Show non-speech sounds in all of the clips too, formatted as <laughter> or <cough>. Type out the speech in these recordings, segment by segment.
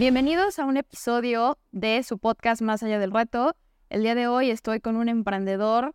Bienvenidos a un episodio de su podcast Más allá del reto. El día de hoy estoy con un emprendedor,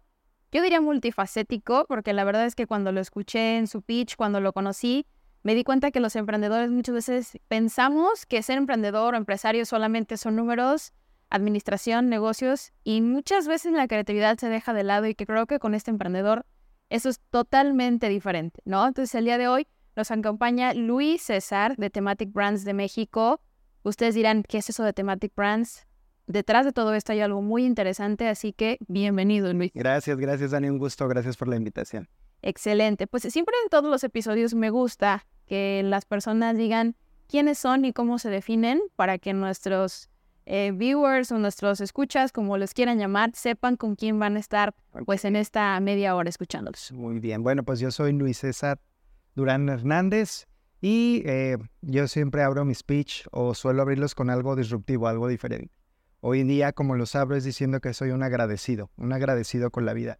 yo diría multifacético, porque la verdad es que cuando lo escuché en su pitch, cuando lo conocí, me di cuenta que los emprendedores muchas veces pensamos que ser emprendedor o empresario solamente son números, administración, negocios, y muchas veces la creatividad se deja de lado y que creo que con este emprendedor eso es totalmente diferente, ¿no? Entonces el día de hoy nos acompaña Luis César de Thematic Brands de México. Ustedes dirán, ¿qué es eso de Thematic Brands? Detrás de todo esto hay algo muy interesante, así que bienvenido, Luis. Gracias, gracias, Dani. Un gusto, gracias por la invitación. Excelente. Pues siempre en todos los episodios me gusta que las personas digan quiénes son y cómo se definen para que nuestros eh, viewers o nuestros escuchas, como les quieran llamar, sepan con quién van a estar pues en esta media hora escuchándolos. Muy bien, bueno, pues yo soy Luis César Durán Hernández y eh, yo siempre abro mi speech o suelo abrirlos con algo disruptivo, algo diferente. Hoy en día, como los abro, es diciendo que soy un agradecido, un agradecido con la vida.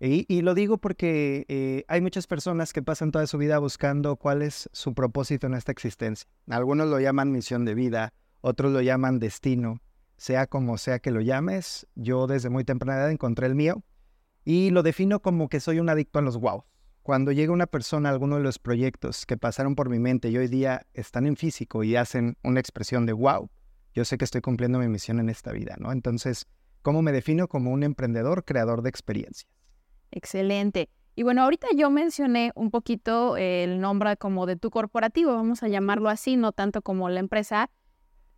Y, lo digo porque eh, hay muchas personas que pasan toda su vida buscando cuál es su propósito en esta existencia. Algunos lo llaman misión de vida, otros lo llaman destino, sea como sea que lo llames, yo desde muy temprana edad encontré el mío y lo defino como que soy un adicto a los wow. Cuando llega una persona a alguno de los proyectos que pasaron por mi mente y hoy día están en físico y hacen una expresión de wow, yo sé que estoy cumpliendo mi misión en esta vida, ¿no? Entonces, ¿cómo me defino? Como un emprendedor, creador de experiencias. Excelente. Y bueno, ahorita yo mencioné un poquito el nombre como de tu corporativo, vamos a llamarlo así, no tanto como la empresa,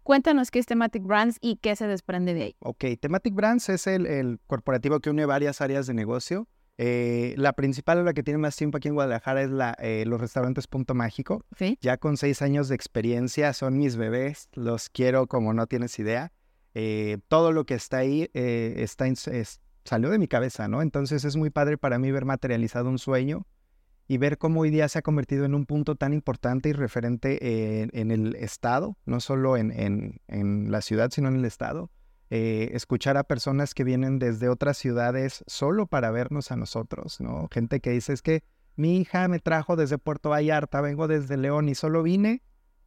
Cuéntanos qué es Thematic Brands y qué se desprende de ahí. Ok, Thematic Brands es el, corporativo que une varias áreas de negocio. Eh, la principal, la que tiene más tiempo aquí en Guadalajara, es la, eh, los restaurantes Punto Mágico. Ya con seis años de experiencia, son mis bebés, los quiero como no tienes idea. Eh, todo lo que está ahí está salió de mi cabeza, ¿no? Entonces es muy padre para mí ver materializado un sueño y ver cómo hoy día se ha convertido en un punto tan importante y referente en, el Estado, no solo en, la ciudad, sino en el Estado. Eh, escuchar a personas que vienen desde otras ciudades solo para vernos a nosotros, ¿no? Gente que dice, es que mi hija me trajo desde Puerto Vallarta, vengo desde León y solo vine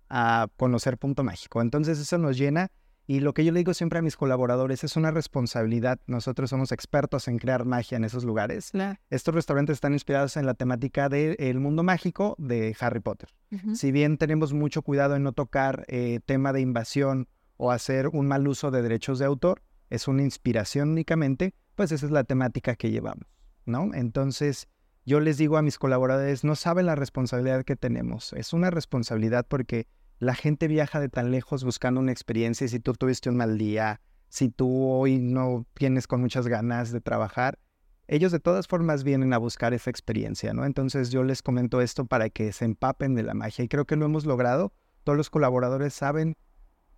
a conocer Punto Mágico. Entonces eso nos llena y lo que yo le digo siempre a mis colaboradores es una responsabilidad. Nosotros somos expertos en crear magia en esos lugares. Estos restaurantes están inspirados en la temática del mundo mágico de Harry Potter. Si bien tenemos mucho cuidado en no tocar eh, tema de invasión o hacer un mal uso de derechos de autor, es una inspiración únicamente, pues esa es la temática que llevamos, ¿no? Entonces, yo les digo a mis colaboradores, no saben la responsabilidad que tenemos. Es una responsabilidad porque la gente viaja de tan lejos buscando una experiencia y si tú tuviste un mal día, si tú hoy no tienes con muchas ganas de trabajar, ellos de todas formas vienen a buscar esa experiencia, ¿no? Entonces yo les comento esto para que se empapen de la magia y creo que lo hemos logrado. Todos los colaboradores saben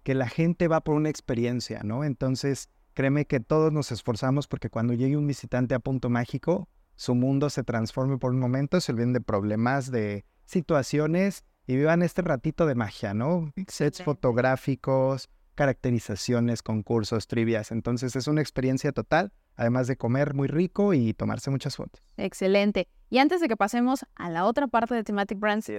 que la gente va por una experiencia, ¿no? Entonces, créeme que todos nos esforzamos porque cuando llegue un visitante a Punto Mágico, su mundo se transforme por un momento, se olviden de problemas, de situaciones y vivan este ratito de magia, ¿no? Sets fotográficos, caracterizaciones, concursos, trivias. Entonces es una experiencia total, además de comer muy rico y tomarse muchas fotos. Excelente. Y antes de que pasemos a la otra parte de Thematic Brands,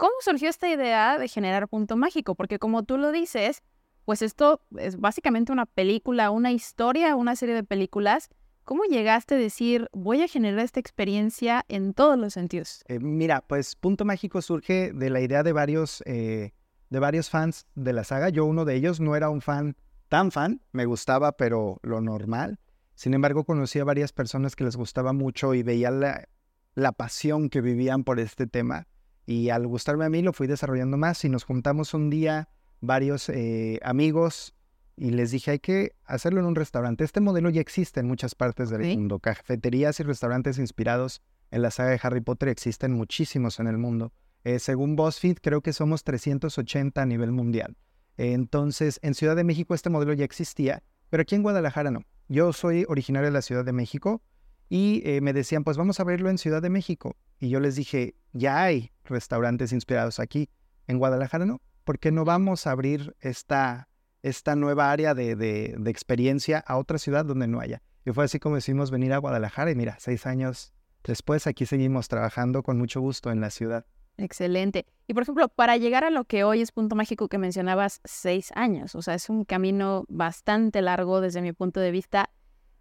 ¿cómo surgió esta idea de generar Punto Mágico? Porque como tú lo dices, pues esto es básicamente una película, una historia, una serie de películas ¿Cómo llegaste a decir, voy a generar esta experiencia en todos los sentidos? Eh, mira, pues Punto Mágico surge de la idea de varios, eh, de varios fans de la saga. Yo uno de ellos no era un fan tan fan, me gustaba, pero lo normal. Sin embargo, conocí a varias personas que les gustaba mucho y veía la, la pasión que vivían por este tema. Y al gustarme a mí, lo fui desarrollando más y nos juntamos un día varios eh, amigos y les dije, hay que hacerlo en un restaurante. Este modelo ya existe en muchas partes del mundo. Cafeterías y restaurantes inspirados en la saga de Harry Potter existen muchísimos en el mundo. Eh, según BuzzFeed, creo que somos 380 a nivel mundial. entonces, en Ciudad de México este modelo ya existía, Pero aquí en Guadalajara no. Yo soy originario de la Ciudad de México y eh, me decían, pues vamos a abrirlo en Ciudad de México. Y yo les dije, ya hay restaurantes inspirados aquí. En Guadalajara no. ¿Por qué no vamos a abrir esta, esta nueva área de, de, de experiencia a otra ciudad donde no haya? Y fue así como decidimos venir a Guadalajara y mira, seis años después aquí seguimos trabajando con mucho gusto en la ciudad. Excelente. Y por ejemplo, para llegar a lo que hoy es Punto Mágico que mencionabas, seis años, o sea, es un camino bastante largo desde mi punto de vista.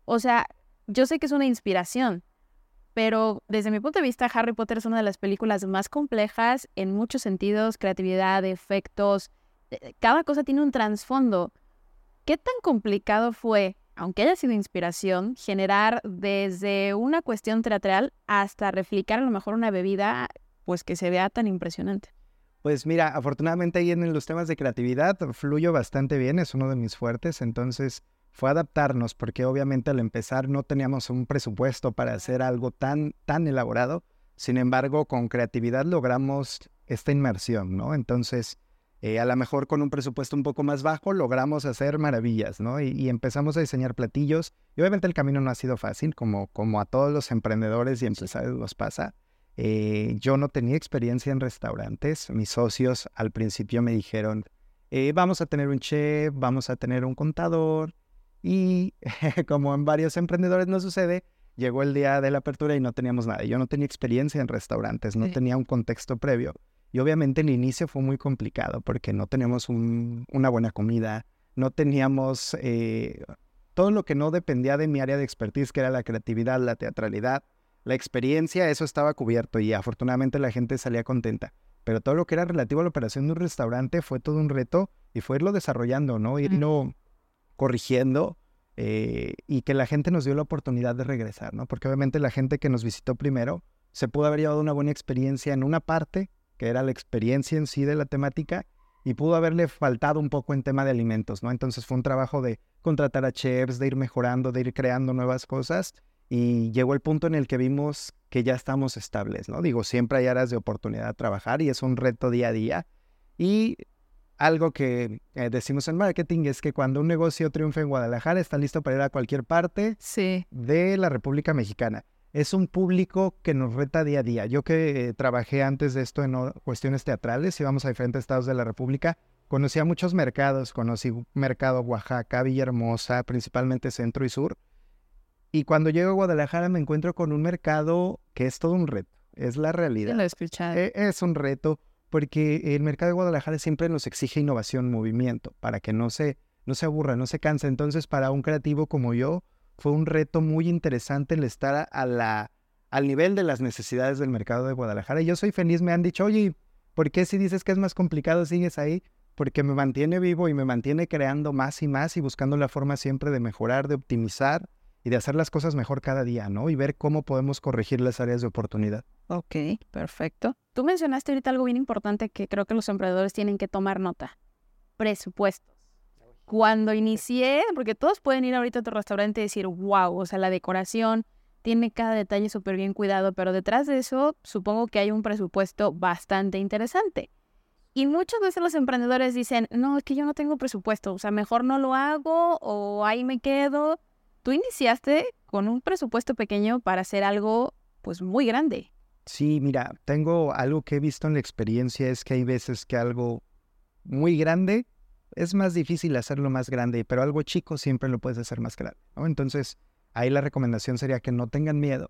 O sea, yo sé que es una inspiración, pero desde mi punto de vista, Harry Potter es una de las películas más complejas en muchos sentidos, creatividad, efectos, eh, cada cosa tiene un trasfondo. ¿Qué tan complicado fue, aunque haya sido inspiración, generar desde una cuestión teatral hasta replicar a lo mejor una bebida pues que se vea tan impresionante? Pues mira, afortunadamente ahí en los temas de creatividad fluyo bastante bien, es uno de mis fuertes, entonces fue adaptarnos porque obviamente al empezar no teníamos un presupuesto para hacer algo tan, tan elaborado, sin embargo con creatividad logramos esta inmersión, ¿no? Entonces, eh, a lo mejor con un presupuesto un poco más bajo logramos hacer maravillas, ¿no? Y, y, empezamos a diseñar platillos y obviamente el camino no ha sido fácil, como, como a todos los emprendedores y empresarios los pasa. Eh, yo no tenía experiencia en restaurantes. Mis socios al principio me dijeron, eh, vamos a tener un chef, vamos a tener un contador. Y <laughs> como en varios emprendedores no sucede, llegó el día de la apertura y no teníamos nada. Yo no tenía experiencia en restaurantes, no tenía un contexto previo. Y obviamente el inicio fue muy complicado porque no teníamos una buena comida, no teníamos eh, todo lo que no dependía de mi área de expertise, que era la creatividad, la teatralidad la experiencia, eso estaba cubierto y afortunadamente la gente salía contenta. Pero todo lo que era relativo a la operación de un restaurante fue todo un reto y fue irlo desarrollando, ¿no? Irlo corrigiendo eh, y que la gente nos dio la oportunidad de regresar, ¿no? Porque obviamente la gente que nos visitó primero se pudo haber llevado una buena experiencia en una parte, que era la experiencia en sí de la temática, y pudo haberle faltado un poco en tema de alimentos, ¿no? Entonces fue un trabajo de contratar a chefs, de ir mejorando, de ir creando nuevas cosas y llegó el punto en el que vimos que ya estamos estables, ¿no? Digo, siempre hay áreas de oportunidad a trabajar y es un reto día a día. Y algo que eh, decimos en marketing es que cuando un negocio triunfa en Guadalajara está listo para ir a cualquier parte de la República Mexicana. Es un público que nos reta día a día. Yo que trabajé antes de esto en cuestiones teatrales, íbamos a diferentes estados de la República, conocí a muchos mercados, conocí mercado Oaxaca, Villahermosa, principalmente centro y sur, y cuando llego a Guadalajara me encuentro con un mercado que es todo un reto, es la realidad. Lo he escuchado. E, es un reto porque el mercado de Guadalajara siempre nos exige innovación, movimiento, para que no se, no se aburra, no se canse. Entonces, para un creativo como yo, fue un reto muy interesante el estar a la, al nivel de las necesidades del mercado de Guadalajara. Y yo soy feliz, me han dicho, oye, ¿por qué si dices que es más complicado sigues ahí? Porque me mantiene vivo y me mantiene creando más y más y buscando la forma siempre de mejorar, de optimizar y de hacer las cosas mejor cada día, ¿no? Y ver cómo podemos corregir las áreas de oportunidad. Ok, perfecto. Tú mencionaste ahorita algo bien importante que creo que los emprendedores tienen que tomar nota. Presupuestos. Cuando inicié, porque todos pueden ir ahorita a tu restaurante y decir, wow, o sea, la decoración tiene cada detalle súper bien cuidado, pero detrás de eso supongo que hay un presupuesto bastante interesante. Y muchas veces los emprendedores dicen, no, es que yo no tengo presupuesto, o sea, mejor no lo hago o ahí me quedo tú iniciaste con un presupuesto pequeño para hacer algo pues muy grande. Sí, mira, tengo algo que he visto en la experiencia es que hay veces que algo muy grande es más difícil hacerlo más grande, pero algo chico siempre lo puedes hacer más grande. Entonces, ahí la recomendación sería que no tengan miedo,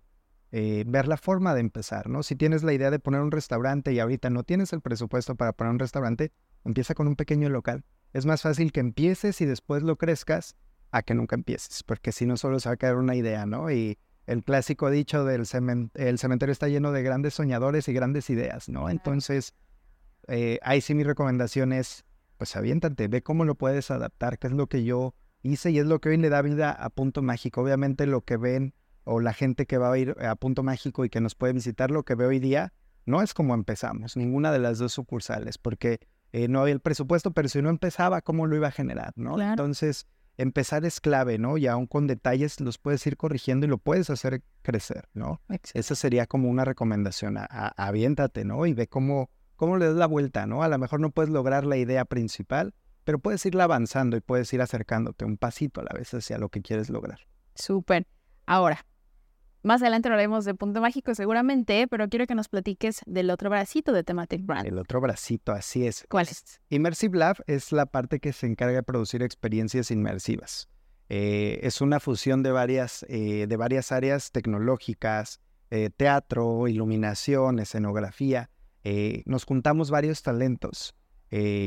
eh, ver la forma de empezar, ¿no? Si tienes la idea de poner un restaurante y ahorita no tienes el presupuesto para poner un restaurante, empieza con un pequeño local. Es más fácil que empieces y después lo crezcas a que nunca empieces, porque si no solo se va a quedar una idea, ¿no? Y el clásico dicho del el cementerio está lleno de grandes soñadores y grandes ideas, ¿no? Entonces, eh, ahí sí mi recomendación es, pues aviéntate, ve cómo lo puedes adaptar, qué es lo que yo hice y es lo que hoy le da vida a Punto Mágico. Obviamente lo que ven o la gente que va a ir a Punto Mágico y que nos puede visitar, lo que ve hoy día, no es como empezamos, ninguna de las dos sucursales, porque eh, no había el presupuesto, pero si no empezaba, ¿cómo lo iba a generar, no? Entonces empezar es clave, ¿no? Y aún con detalles los puedes ir corrigiendo y lo puedes hacer crecer, ¿no? Esa sería como una recomendación, a, aviéntate, ¿no? Y ve cómo, cómo le das la vuelta, ¿no? A lo mejor no puedes lograr la idea principal, pero puedes irla avanzando y puedes ir acercándote un pasito a la vez hacia lo que quieres lograr. Súper. Ahora, más adelante hablaremos de Punto Mágico seguramente, pero quiero que nos platiques del otro bracito de Thematic Brand. El otro bracito, así es. ¿Cuál es? Immersive Lab es la parte que se encarga de producir experiencias inmersivas. Eh, es una fusión de varias, eh, de varias áreas tecnológicas, eh, teatro, iluminación, escenografía. nos juntamos varios talentos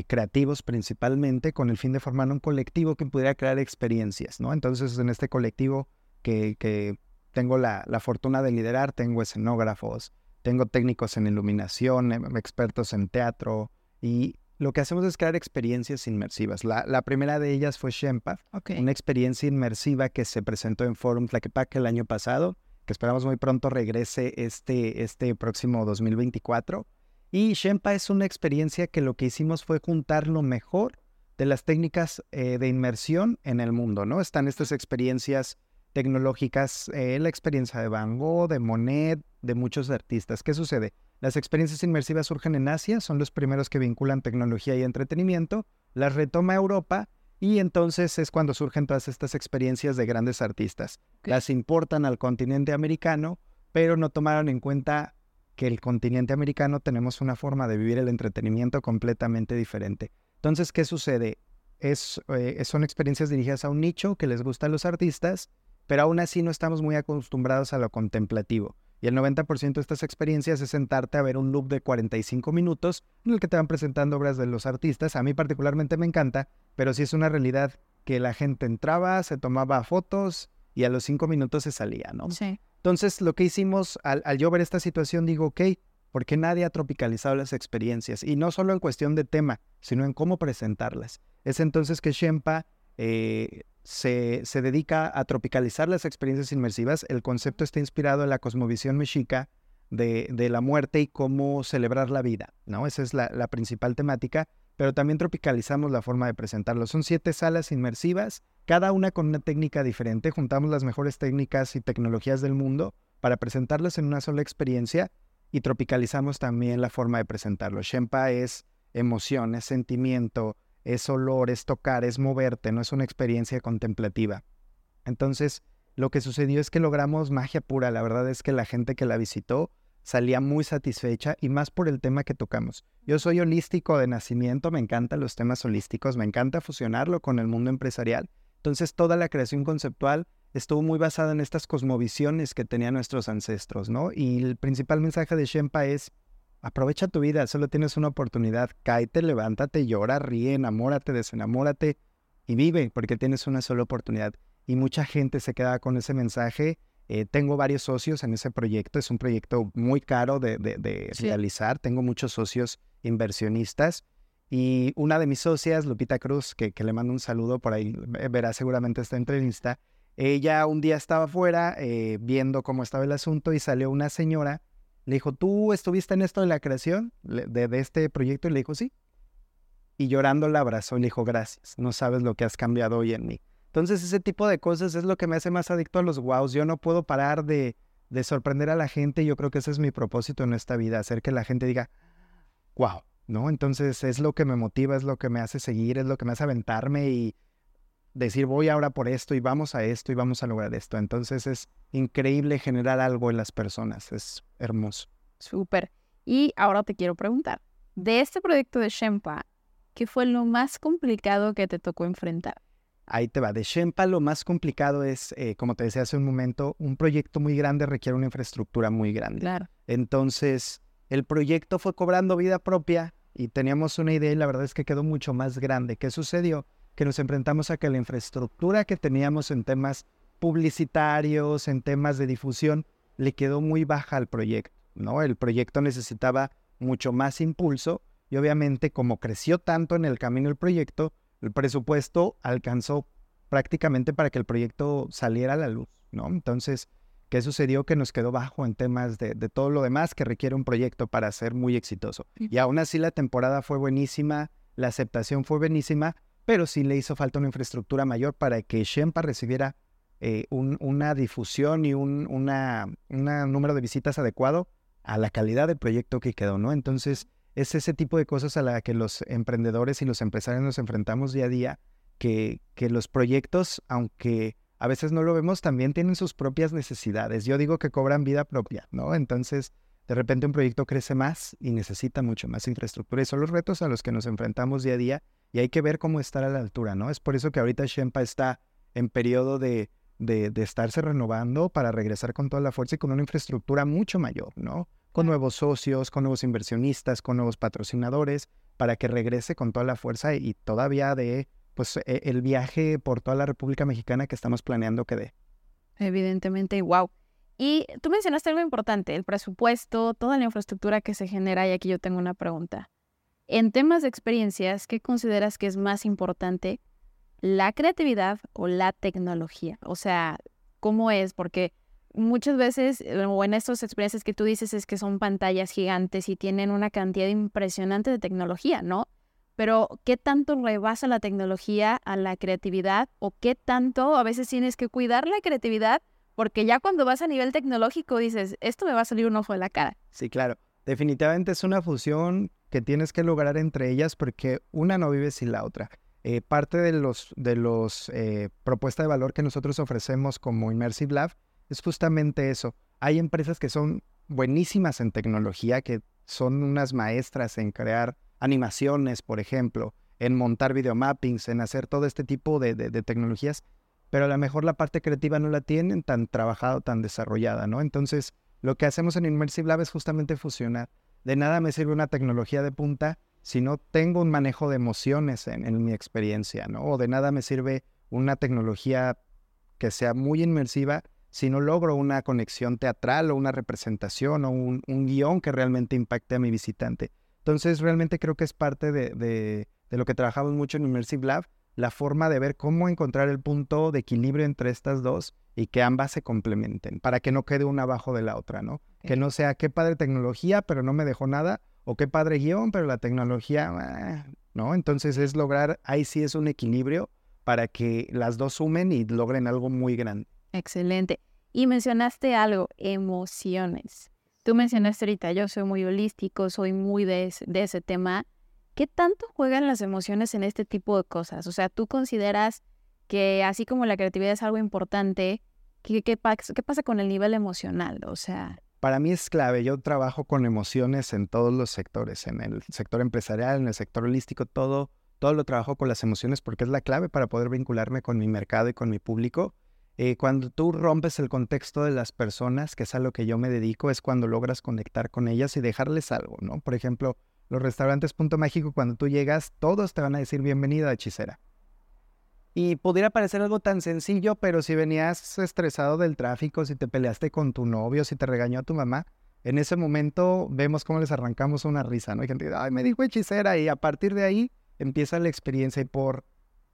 creativos principalmente con el fin de formar un colectivo que pudiera crear experiencias, ¿no? Entonces en este colectivo que, que tengo la, la, fortuna de liderar, tengo escenógrafos, tengo técnicos en iluminación, em, expertos en teatro y lo que hacemos es crear experiencias inmersivas. La, primera de ellas fue Shempa, una experiencia inmersiva que se presentó en Forum Tlaquepaque el año pasado, que esperamos muy pronto regrese este, este próximo 2024. Y Shempa es una experiencia que lo que hicimos fue juntar lo mejor de las técnicas eh, de inmersión en el mundo, ¿no? Están estas experiencias tecnológicas, eh, la experiencia de Van Gogh, de Monet, de muchos artistas. ¿Qué sucede? Las experiencias inmersivas surgen en Asia, son los primeros que vinculan tecnología y entretenimiento, las retoma Europa y entonces es cuando surgen todas estas experiencias de grandes artistas. Las importan al continente americano, pero no tomaron en cuenta que el continente americano tenemos una forma de vivir el entretenimiento completamente diferente. Entonces, ¿qué sucede? Es, eh, son experiencias dirigidas a un nicho que les gusta a los artistas, pero aún así no estamos muy acostumbrados a lo contemplativo. Y el 90% de estas experiencias es sentarte a ver un loop de 45 minutos en el que te van presentando obras de los artistas. A mí particularmente me encanta, pero sí es una realidad que la gente entraba, se tomaba fotos y a los 5 minutos se salía, ¿no? Sí. Entonces, lo que hicimos al, al yo ver esta situación, digo, ok, ¿por qué nadie ha tropicalizado las experiencias? Y no solo en cuestión de tema, sino en cómo presentarlas. Es entonces que Shempa eh, se, dedica a tropicalizar las experiencias inmersivas. El concepto está inspirado en la cosmovisión mexica de, la muerte y cómo celebrar la vida, ¿no? Esa es la, principal temática, pero también tropicalizamos la forma de presentarlo. Son siete salas inmersivas, cada una con una técnica diferente. Juntamos las mejores técnicas y tecnologías del mundo para presentarlas en una sola experiencia y tropicalizamos también la forma de presentarlo. Shempa es emoción, es sentimiento, es olor, es tocar, es moverte, no es una experiencia contemplativa. Entonces, lo que sucedió es que logramos magia pura. La verdad es que la gente que la visitó salía muy satisfecha y más por el tema que tocamos. Yo soy holístico de nacimiento, me encantan los temas holísticos, me encanta fusionarlo con el mundo empresarial. Entonces, toda la creación conceptual estuvo muy basada en estas cosmovisiones que tenían nuestros ancestros, ¿no? Y el principal mensaje de Shempa es Aprovecha tu vida, solo tienes una oportunidad. Cáete, levántate, llora, ríe, enamórate, desenamórate y vive, porque tienes una sola oportunidad. Y mucha gente se queda con ese mensaje. Eh, tengo varios socios en ese proyecto. Es un proyecto muy caro de, realizar. Tengo muchos socios inversionistas. Y una de mis socias, Lupita Cruz, que, le mando un saludo por ahí, verá seguramente esta entrevista. Ella un día estaba afuera eh, viendo cómo estaba el asunto y salió una señora le dijo, ¿tú estuviste en esto de la creación de, este proyecto? Y le dijo, sí. Y llorando la abrazó y le dijo, gracias, no sabes lo que has cambiado hoy en mí. Entonces ese tipo de cosas es lo que me hace más adicto a los wows. Yo no puedo parar de, de sorprender a la gente. Yo creo que ese es mi propósito en esta vida, hacer que la gente diga, wow, ¿no? Entonces es lo que me motiva, es lo que me hace seguir, es lo que me hace aventarme y decir voy ahora por esto y vamos a esto y vamos a lograr esto. Entonces es increíble generar algo en las personas, es hermoso. Súper. Y ahora te quiero preguntar, de este proyecto de Shempa, ¿qué fue lo más complicado que te tocó enfrentar? Ahí te va. De Shempa lo más complicado es, eh, como te decía hace un momento, un proyecto muy grande requiere una infraestructura muy grande. Claro. Entonces, el proyecto fue cobrando vida propia y teníamos una idea y la verdad es que quedó mucho más grande. ¿Qué sucedió? Que nos enfrentamos a que la infraestructura que teníamos en temas publicitarios, en temas de difusión, le quedó muy baja al proyecto, ¿no? El proyecto necesitaba mucho más impulso y obviamente como creció tanto en el camino el proyecto, el presupuesto alcanzó prácticamente para que el proyecto saliera a la luz, ¿no? Entonces, ¿qué sucedió? Que nos quedó bajo en temas de, de todo lo demás que requiere un proyecto para ser muy exitoso. Y aún así la temporada fue buenísima, la aceptación fue buenísima, pero sí le hizo falta una infraestructura mayor para que Shempa recibiera eh, una difusión y un una, número de visitas adecuado a la calidad del proyecto que quedó, ¿no? Entonces, es ese tipo de cosas a la que los emprendedores y los empresarios nos enfrentamos día a día, que, que los proyectos, aunque a veces no lo vemos, también tienen sus propias necesidades. Yo digo que cobran vida propia, ¿no? Entonces, de repente un proyecto crece más y necesita mucho más infraestructura. Y son los retos a los que nos enfrentamos día a día y hay que ver cómo estar a la altura, ¿no? Es por eso que ahorita Shempa está en periodo de, de, de estarse renovando para regresar con toda la fuerza y con una infraestructura mucho mayor, ¿no? Con nuevos socios, con nuevos inversionistas, con nuevos patrocinadores, para que regrese con toda la fuerza y todavía de pues e, el viaje por toda la República Mexicana que estamos planeando que dé. Evidentemente, wow. Y tú mencionaste algo importante, el presupuesto, toda la infraestructura que se genera, y aquí yo tengo una pregunta. En temas de experiencias, ¿qué consideras que es más importante, la creatividad o la tecnología? O sea, ¿cómo es? Porque muchas veces, eh, o en estas experiencias que tú dices, es que son pantallas gigantes y tienen una cantidad impresionante de tecnología, ¿no? Pero, ¿qué tanto rebasa la tecnología a la creatividad? ¿O qué tanto a veces tienes que cuidar la creatividad? Porque ya cuando vas a nivel tecnológico dices, esto me va a salir un ojo de la cara. Sí, claro. Definitivamente es una fusión que tienes que lograr entre ellas porque una no vive sin la otra. Eh, parte de los, de los eh, propuestas de valor que nosotros ofrecemos como Immersive Lab es justamente eso. Hay empresas que son buenísimas en tecnología, que son unas maestras en crear animaciones, por ejemplo, en montar videomappings, en hacer todo este tipo de, de tecnologías pero a lo mejor la parte creativa no la tienen tan trabajada, tan desarrollada, ¿no? Entonces, lo que hacemos en Immersive Lab es justamente fusionar. De nada me sirve una tecnología de punta si no tengo un manejo de emociones en, mi experiencia, ¿no? O de nada me sirve una tecnología que sea muy inmersiva si no logro una conexión teatral o una representación o un, guion que realmente impacte a mi visitante. Entonces, realmente creo que es parte de, de lo que trabajamos mucho en Immersive Lab, la forma de ver cómo encontrar el punto de equilibrio entre estas dos y que ambas se complementen, para que no quede una abajo de la otra, ¿no? Que no sea qué padre tecnología, pero no me dejó nada, o qué padre guion, pero la tecnología, ah", ¿no? Entonces es lograr, ahí sí es un equilibrio para que las dos sumen y logren algo muy grande. Excelente. Y mencionaste algo, emociones. Tú mencionaste ahorita, yo soy muy holístico, soy muy de ese tema. ¿Qué tanto juegan las emociones en este tipo de cosas? O sea, ¿tú consideras que así como la creatividad es algo importante, ¿qué, qué, pasa con el nivel emocional? O sea... Para mí es clave. Yo trabajo con emociones en todos los sectores, en el sector empresarial, en el sector holístico, todo, todo lo trabajo con las emociones porque es la clave para poder vincularme con mi mercado y con mi público. Eh, cuando tú rompes el contexto de las personas, que es a lo que yo me dedico, es cuando logras conectar con ellas y dejarles algo, ¿no? Por ejemplo, los restaurantes Punto Mágico, cuando tú llegas, todos te van a decir bienvenida, hechicera. Y pudiera parecer algo tan sencillo, pero si venías estresado del tráfico, si te peleaste con tu novio, si te regañó a tu mamá, en ese momento vemos cómo les arrancamos una risa, ¿no? Hay gente, ay, me dijo hechicera, y a partir de ahí empieza la experiencia y por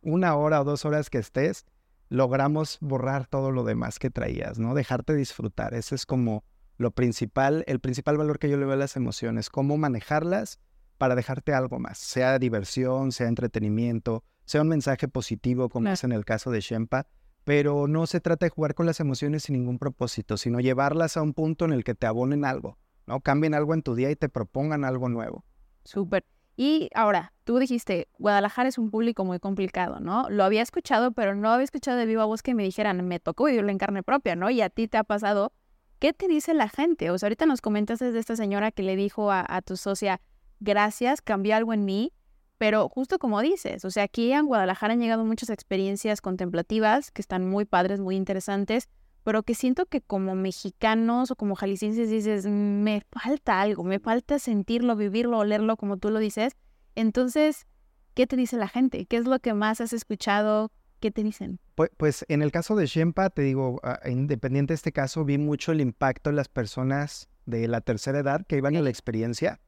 una hora o dos horas que estés, logramos borrar todo lo demás que traías, ¿no? Dejarte disfrutar. Ese es como lo principal, el principal valor que yo le veo a las emociones, cómo manejarlas para dejarte algo más, sea diversión, sea entretenimiento, sea un mensaje positivo, como es en el caso de Shempa, pero no se trata de jugar con las emociones sin ningún propósito, sino llevarlas a un punto en el que te abonen algo, ¿no? Cambien algo en tu día y te propongan algo nuevo. Súper. Y ahora, tú dijiste, Guadalajara es un público muy complicado, ¿no? Lo había escuchado, pero no había escuchado de viva voz que me dijeran, me tocó vivirlo en carne propia, ¿no? Y a ti te ha pasado ¿Qué te dice la gente? O sea, ahorita nos comentas de esta señora que le dijo a, tu socia, gracias, cambió algo en mí, pero justo como dices, o sea, aquí en Guadalajara han llegado muchas experiencias contemplativas que están muy padres, muy interesantes, pero que siento que como mexicanos o como jaliscienses dices, me falta algo, me falta sentirlo, vivirlo, olerlo, como tú lo dices. Entonces, ¿qué te dice la gente? ¿Qué es lo que más has escuchado? ¿Qué te dicen? Pues, pues, en el caso de Shempa, te digo, ah, independiente de este caso, vi mucho el impacto en las personas de la tercera edad que iban a la experiencia,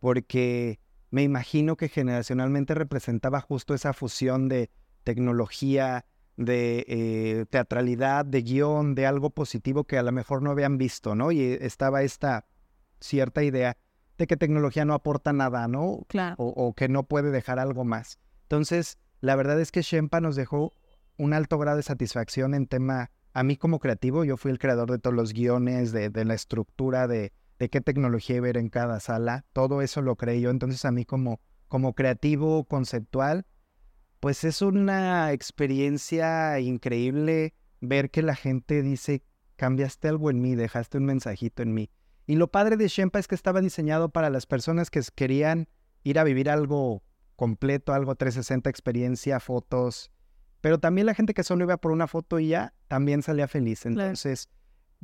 porque me imagino que generacionalmente representaba justo esa fusión de tecnología, de eh, teatralidad, de guion, de algo positivo que a lo mejor no habían visto, ¿no? Y estaba esta cierta idea de que tecnología no aporta nada, ¿no? Claro. O, o que no puede dejar algo más. Entonces, la verdad es que Shempa nos dejó un alto grado de satisfacción en tema, a mí como creativo, yo fui el creador de todos los guiones, de, la estructura de, qué tecnología ver en cada sala, todo eso lo creé yo. Entonces a mí como, como creativo conceptual, pues es una experiencia increíble ver que la gente dice, cambiaste algo en mí, dejaste un mensajito en mí. Y lo padre de Shempa es que estaba diseñado para las personas que querían ir a vivir algo completo, algo 360 experiencia, fotos, pero también la gente que solo iba por una foto y ya también salía feliz. Entonces,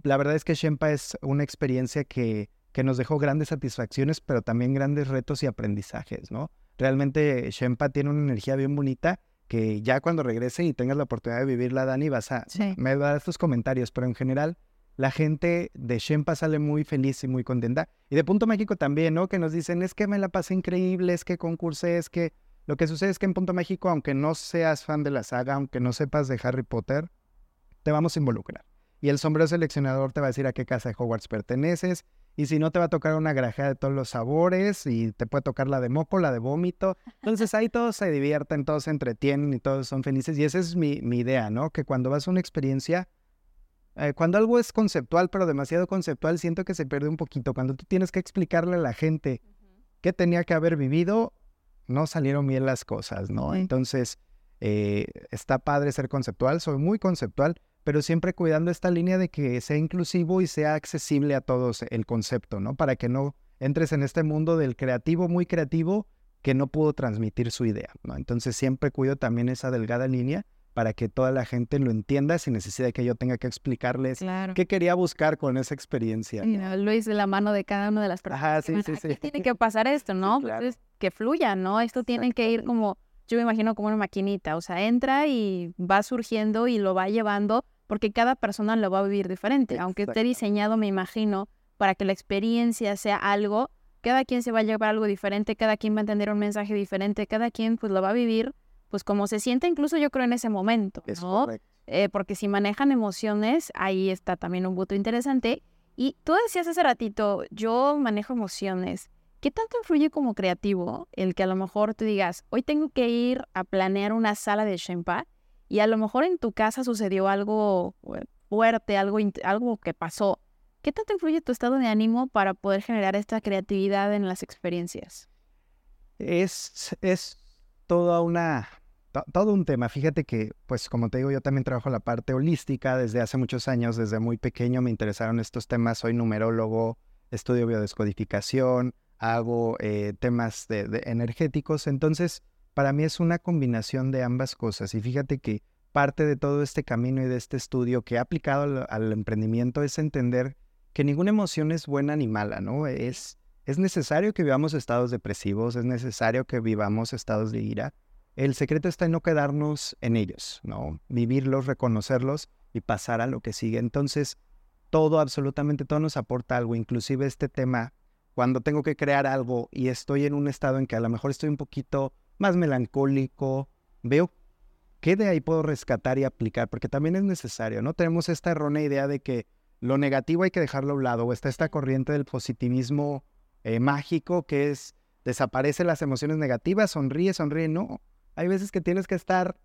la verdad es que Shempa es una experiencia que, que nos dejó grandes satisfacciones, pero también grandes retos y aprendizajes, ¿no? Realmente Shempa tiene una energía bien bonita que ya cuando regrese y tengas la oportunidad de vivirla, Dani, vas a... Me va a dar estos comentarios, pero en general la gente de Shempa sale muy feliz y muy contenta. Y de Punto México también, ¿no? Que nos dicen, es que me la pasé increíble, es que concursé, es que... Lo que sucede es que en Punto México, aunque no seas fan de la saga, aunque no sepas de Harry Potter, te vamos a involucrar. Y el sombrero seleccionador te va a decir a qué casa de Hogwarts perteneces. Y si no, te va a tocar una grajea de todos los sabores y te puede tocar la de moco, la de vómito. Entonces ahí todos se divierten, todos se entretienen y todos son felices. Y esa es mi idea, ¿no? Que cuando vas a una experiencia, eh, cuando algo es conceptual, pero demasiado conceptual, siento que se pierde un poquito. Cuando tú tienes que explicarle a la gente qué tenía que haber vivido, no salieron bien las cosas, ¿no? Entonces, eh, está padre ser conceptual, soy muy conceptual, pero siempre cuidando esta línea de que sea inclusivo y sea accesible a todos el concepto, ¿no? Para que no entres en este mundo del creativo muy creativo que no pudo transmitir su idea, ¿no? Entonces siempre cuido también esa delgada línea para que toda la gente lo entienda sin necesidad de que yo tenga que explicarles qué quería buscar con esa experiencia. lo hice de la mano de cada una de las personas. Ajá, sí, sí, sí. Tiene que pasar esto, ¿no? Pues que fluya, ¿no? Esto tiene que ir como, yo me imagino como una maquinita, o sea, entra y va surgiendo y lo va llevando porque cada persona lo va a vivir diferente. Aunque esté diseñado, me imagino, para que la experiencia sea algo, cada quien se va a llevar algo diferente, cada quien va a entender un mensaje diferente, cada quien pues lo va a vivir pues como se siente incluso yo creo en ese momento, ¿no? Eh, porque si manejan emociones, ahí está también un voto interesante. Y tú decías hace ratito, yo manejo emociones. ¿Qué tanto influye como creativo el que a lo mejor tú digas, hoy tengo que ir a planear una sala de Shempa y a lo mejor en tu casa sucedió algo fuerte, algo, algo que pasó? ¿Qué tanto influye tu estado de ánimo para poder generar esta creatividad en las experiencias? Es, es toda una todo un tema. Fíjate que, pues como te digo, yo también trabajo la parte holística desde hace muchos años, desde muy pequeño me interesaron estos temas. Soy numerólogo, estudio biodescodificación, hago eh, temas de, energéticos. Entonces, para mí es una combinación de ambas cosas. Y fíjate que parte de todo este camino y de este estudio que he aplicado al, al emprendimiento es entender que ninguna emoción es buena ni mala, ¿no? Es, es necesario que vivamos estados depresivos, es necesario que vivamos estados de ira el secreto está en no quedarnos en ellos, ¿no? Vivirlos, reconocerlos y pasar a lo que sigue. Entonces, todo, absolutamente todo nos aporta algo, inclusive este tema, cuando tengo que crear algo y estoy en un estado en que a lo mejor estoy un poquito más melancólico, veo qué de ahí puedo rescatar y aplicar, porque también es necesario, ¿no? Tenemos esta errónea idea de que lo negativo hay que dejarlo a un lado, o está esta corriente del positivismo eh, mágico que es desaparecen las emociones negativas, sonríe, sonríe, no. Hay veces que tienes que estar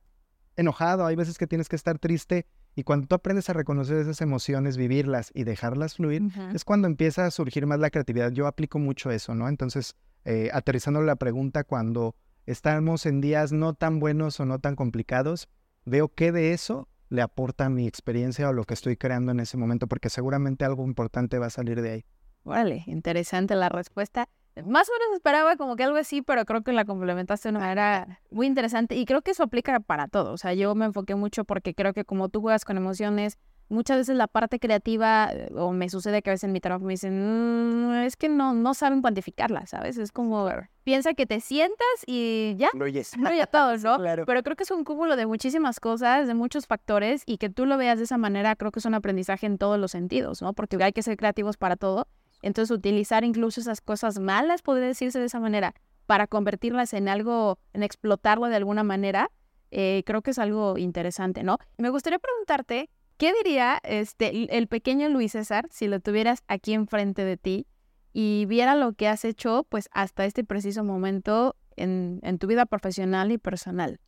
enojado, hay veces que tienes que estar triste y cuando tú aprendes a reconocer esas emociones, vivirlas y dejarlas fluir, es cuando empieza a surgir más la creatividad. Yo aplico mucho eso, ¿no? Entonces, eh, aterrizando la pregunta, cuando estamos en días no tan buenos o no tan complicados, veo qué de eso le aporta a mi experiencia o lo que estoy creando en ese momento, porque seguramente algo importante va a salir de ahí. Vale, interesante la respuesta. Más o menos esperaba como que algo así, pero creo que la complementaste de una manera <laughs> muy interesante y creo que eso aplica para todo. O sea, yo me enfoqué mucho porque creo que como tú juegas con emociones, muchas veces la parte creativa, eh, o me sucede que a veces en mi trabajo me dicen, mm, es que no, no saben cuantificarla, ¿sabes? Es como, piensa que te sientas y ya, no ya todo, ¿no? <laughs> Pero creo que es un cúmulo de muchísimas cosas, de muchos factores, y que tú lo veas de esa manera, creo que es un aprendizaje en todos los sentidos, ¿no? Porque hay que ser creativos para todo. Entonces, utilizar incluso esas cosas malas, podría decirse de esa manera, para convertirlas en algo, en explotarlo de alguna manera, eh, creo que es algo interesante, ¿no? Me gustaría preguntarte, ¿qué diría este, el pequeño Luis César si lo tuvieras aquí enfrente de ti y viera lo que has hecho, pues, hasta este preciso momento en, tu vida profesional y personal?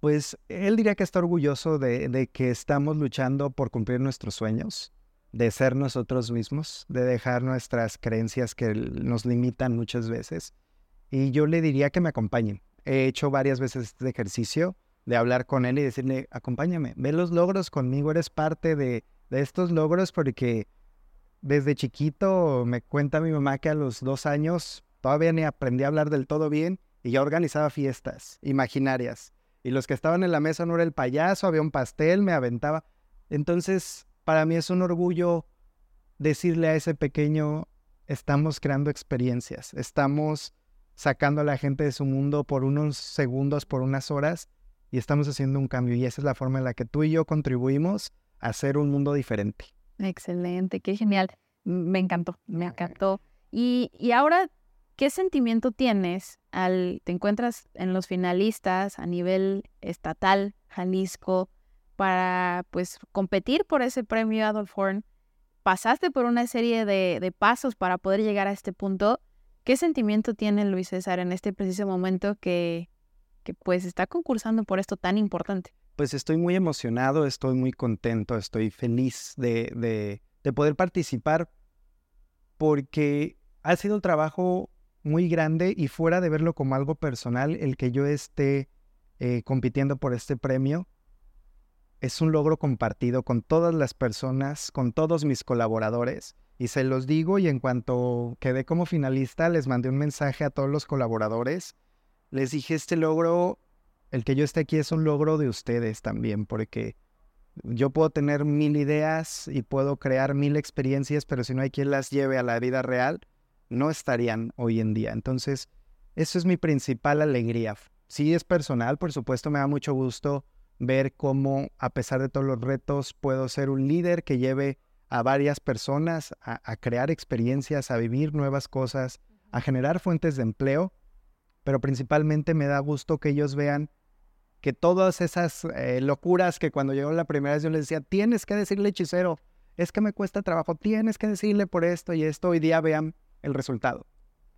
Pues él diría que está orgulloso de, de que estamos luchando por cumplir nuestros sueños de ser nosotros mismos, de dejar nuestras creencias que nos limitan muchas veces. Y yo le diría que me acompañen. He hecho varias veces este ejercicio de hablar con él y decirle, acompáñame, ve los logros conmigo, eres parte de, de estos logros porque desde chiquito me cuenta mi mamá que a los dos años todavía ni aprendí a hablar del todo bien y ya organizaba fiestas imaginarias. Y los que estaban en la mesa no era el payaso, había un pastel, me aventaba. Entonces, para mí es un orgullo decirle a ese pequeño, estamos creando experiencias, estamos sacando a la gente de su mundo por unos segundos, por unas horas, y estamos haciendo un cambio. Y esa es la forma en la que tú y yo contribuimos a hacer un mundo diferente. Excelente, qué genial. Me encantó, me encantó. Y, y ahora, ¿qué sentimiento tienes al te encuentras en los finalistas a nivel estatal, Jalisco? Para pues competir por ese premio Adolf Horn, pasaste por una serie de, pasos para poder llegar a este punto. ¿Qué sentimiento tiene Luis César en este preciso momento que, pues está concursando por esto tan importante? Pues estoy muy emocionado, estoy muy contento, estoy feliz de, de, de poder participar porque ha sido un trabajo muy grande y fuera de verlo como algo personal, el que yo esté eh, compitiendo por este premio, es un logro compartido con todas las personas, con todos mis colaboradores. Y se los digo y en cuanto quedé como finalista, les mandé un mensaje a todos los colaboradores. Les dije, este logro, el que yo esté aquí es un logro de ustedes también, porque yo puedo tener mil ideas y puedo crear mil experiencias, pero si no hay quien las lleve a la vida real, no estarían hoy en día. Entonces, eso es mi principal alegría. Sí es personal, por supuesto, me da mucho gusto ver cómo a pesar de todos los retos puedo ser un líder que lleve a varias personas a, crear experiencias, a vivir nuevas cosas, a generar fuentes de empleo, pero principalmente me da gusto que ellos vean que todas esas eh, locuras que cuando llegó la primera vez yo les decía, tienes que decirle hechicero, es que me cuesta trabajo, tienes que decirle por esto y esto, hoy día vean el resultado,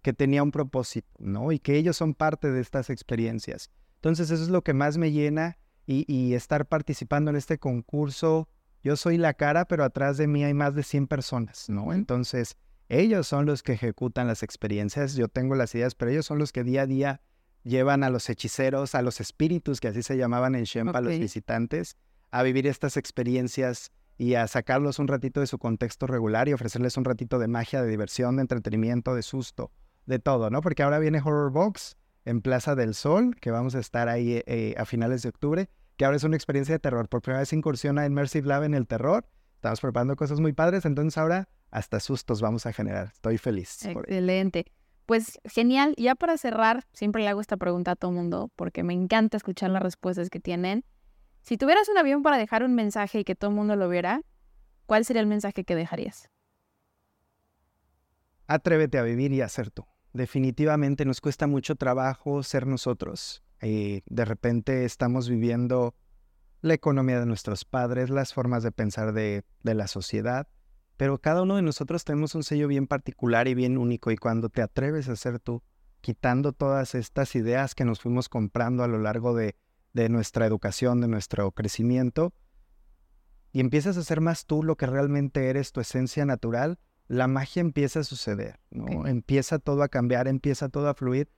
que tenía un propósito, ¿no? Y que ellos son parte de estas experiencias. Entonces eso es lo que más me llena y, estar participando en este concurso. Yo soy la cara, pero atrás de mí hay más de 100 personas, ¿no? Entonces, ellos son los que ejecutan las experiencias, yo tengo las ideas, pero ellos son los que día a día llevan a los hechiceros, a los espíritus, que así se llamaban en Shempa, los visitantes, a vivir estas experiencias y a sacarlos un ratito de su contexto regular y ofrecerles un ratito de magia, de diversión, de entretenimiento, de susto, de todo, ¿no? Porque ahora viene Horror Box en Plaza del Sol, que vamos a estar ahí eh, a finales de octubre que ahora es una experiencia de terror. Por primera vez incursiona en Mercy Lab en el terror. Estamos preparando cosas muy padres, entonces ahora hasta sustos vamos a generar. Estoy feliz. Excelente. Pues genial. Ya para cerrar, siempre le hago esta pregunta a todo mundo porque me encanta escuchar las respuestas que tienen. Si tuvieras un avión para dejar un mensaje y que todo el mundo lo viera, ¿cuál sería el mensaje que dejarías? Atrévete a vivir y a ser tú. Definitivamente nos cuesta mucho trabajo ser nosotros. Y de repente estamos viviendo la economía de nuestros padres, las formas de pensar de, de la sociedad, pero cada uno de nosotros tenemos un sello bien particular y bien único y cuando te atreves a ser tú, quitando todas estas ideas que nos fuimos comprando a lo largo de, de nuestra educación, de nuestro crecimiento, y empiezas a ser más tú lo que realmente eres, tu esencia natural, la magia empieza a suceder, ¿no? Empieza todo a cambiar, empieza todo a fluir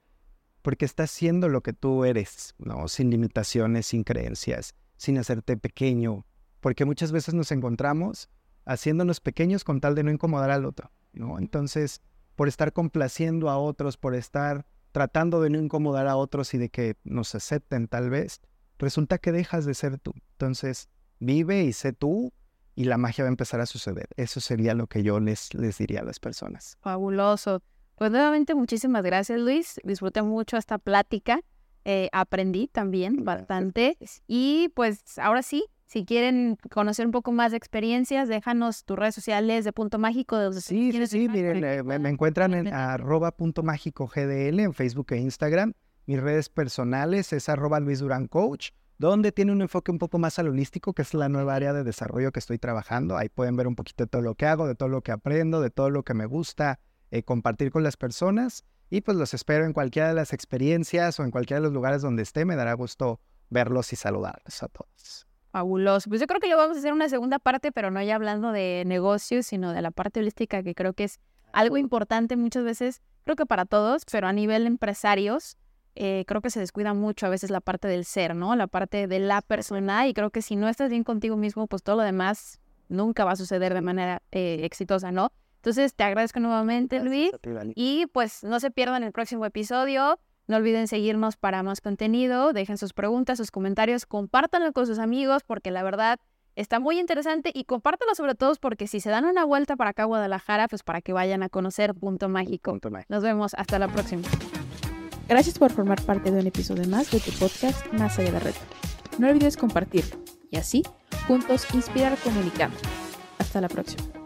porque estás siendo lo que tú eres, ¿no? Sin limitaciones, sin creencias, sin hacerte pequeño, porque muchas veces nos encontramos haciéndonos pequeños con tal de no incomodar al otro, ¿no? Entonces, por estar complaciendo a otros, por estar tratando de no incomodar a otros y de que nos acepten tal vez, resulta que dejas de ser tú. Entonces, vive y sé tú y la magia va a empezar a suceder. Eso sería lo que yo les, les diría a las personas. Fabuloso. Pues nuevamente muchísimas gracias Luis, disfruté mucho esta plática, eh, aprendí también bastante y pues ahora sí, si quieren conocer un poco más de experiencias, déjanos tus redes sociales de Punto Mágico. De sí, sí, sí, miren, eh, me, encuentran en arroba Punto Mágico GDL en Facebook e Instagram. Mis redes personales es arroba Luis Durán Coach, donde tiene un enfoque un poco más al holístico, que es la nueva área de desarrollo que estoy trabajando. Ahí pueden ver un poquito de todo lo que hago, de todo lo que aprendo, de todo lo que me gusta eh, compartir con las personas. Y pues los espero en cualquiera de las experiencias o en cualquiera de los lugares donde esté. Me dará gusto verlos y saludarlos a todos. Fabuloso. Pues yo creo que lo vamos a hacer una segunda parte, pero no ya hablando de negocios, sino de la parte holística, que creo que es algo importante muchas veces, creo que para todos, pero a nivel empresarios, eh, creo que se descuida mucho a veces la parte del ser, ¿no? La parte de la persona y creo que si no estás bien contigo mismo, pues todo lo demás nunca va a suceder de manera eh, exitosa, ¿no? Entonces te agradezco nuevamente, Luis. Y pues no se pierdan el próximo episodio. No olviden seguirnos para más contenido. Dejen sus preguntas, sus comentarios, compártanlo con sus amigos porque la verdad está muy interesante y compártelo sobre todo porque si se dan una vuelta para acá a Guadalajara, pues para que vayan a conocer Punto Mágico. Nos vemos, hasta la próxima. Gracias por formar parte de un episodio más de tu podcast Más allá de reto. No olvides compartirlo y así juntos inspirar comunicando. Hasta la próxima.